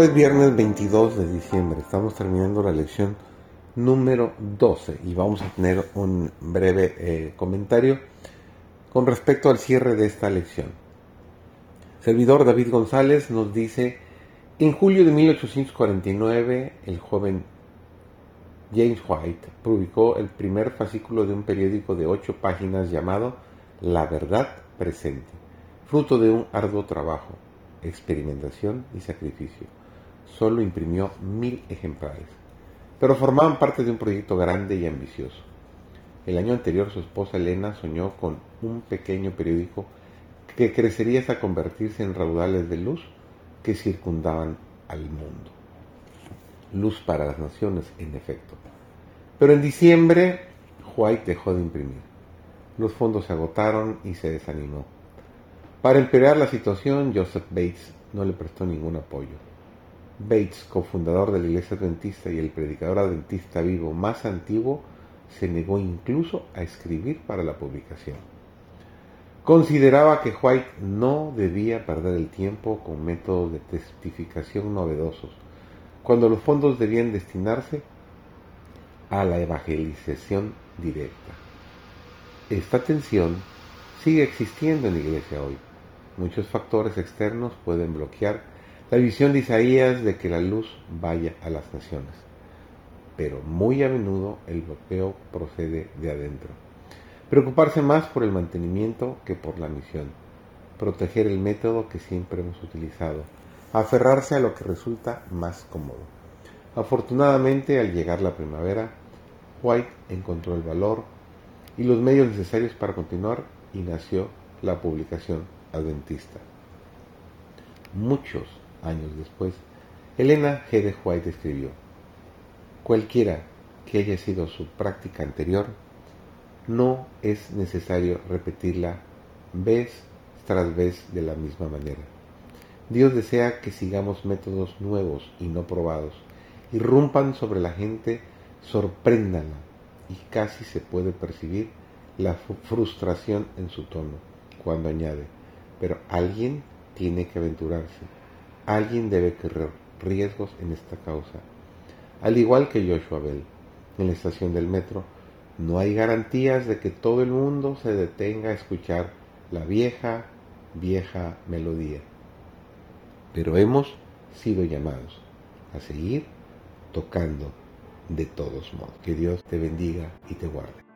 Hoy es viernes 22 de diciembre, estamos terminando la lección número 12 y vamos a tener un breve eh, comentario con respecto al cierre de esta lección. Servidor David González nos dice, en julio de 1849 el joven James White publicó el primer fascículo de un periódico de ocho páginas llamado La Verdad Presente, fruto de un arduo trabajo, experimentación y sacrificio. Solo imprimió mil ejemplares, pero formaban parte de un proyecto grande y ambicioso. El año anterior su esposa Elena soñó con un pequeño periódico que crecería hasta convertirse en raudales de luz que circundaban al mundo luz para las naciones, en efecto. Pero en diciembre, White dejó de imprimir. Los fondos se agotaron y se desanimó. Para empeorar la situación, Joseph Bates no le prestó ningún apoyo. Bates, cofundador de la Iglesia Adventista y el predicador adventista vivo más antiguo, se negó incluso a escribir para la publicación. Consideraba que White no debía perder el tiempo con métodos de testificación novedosos, cuando los fondos debían destinarse a la evangelización directa. Esta tensión sigue existiendo en la iglesia hoy. Muchos factores externos pueden bloquear la visión de Isaías de que la luz vaya a las naciones, pero muy a menudo el bloqueo procede de adentro. Preocuparse más por el mantenimiento que por la misión, proteger el método que siempre hemos utilizado, aferrarse a lo que resulta más cómodo. Afortunadamente, al llegar la primavera, White encontró el valor y los medios necesarios para continuar y nació la publicación adventista. Muchos años después, Elena G. de White escribió, cualquiera que haya sido su práctica anterior, no es necesario repetirla vez tras vez de la misma manera. Dios desea que sigamos métodos nuevos y no probados, irrumpan sobre la gente, sorpréndanla y casi se puede percibir la frustración en su tono cuando añade, pero alguien tiene que aventurarse, alguien debe correr riesgos en esta causa. Al igual que Joshua Bell, en la estación del metro, no hay garantías de que todo el mundo se detenga a escuchar la vieja, vieja melodía pero hemos sido llamados a seguir tocando de todos modos. Que Dios te bendiga y te guarde.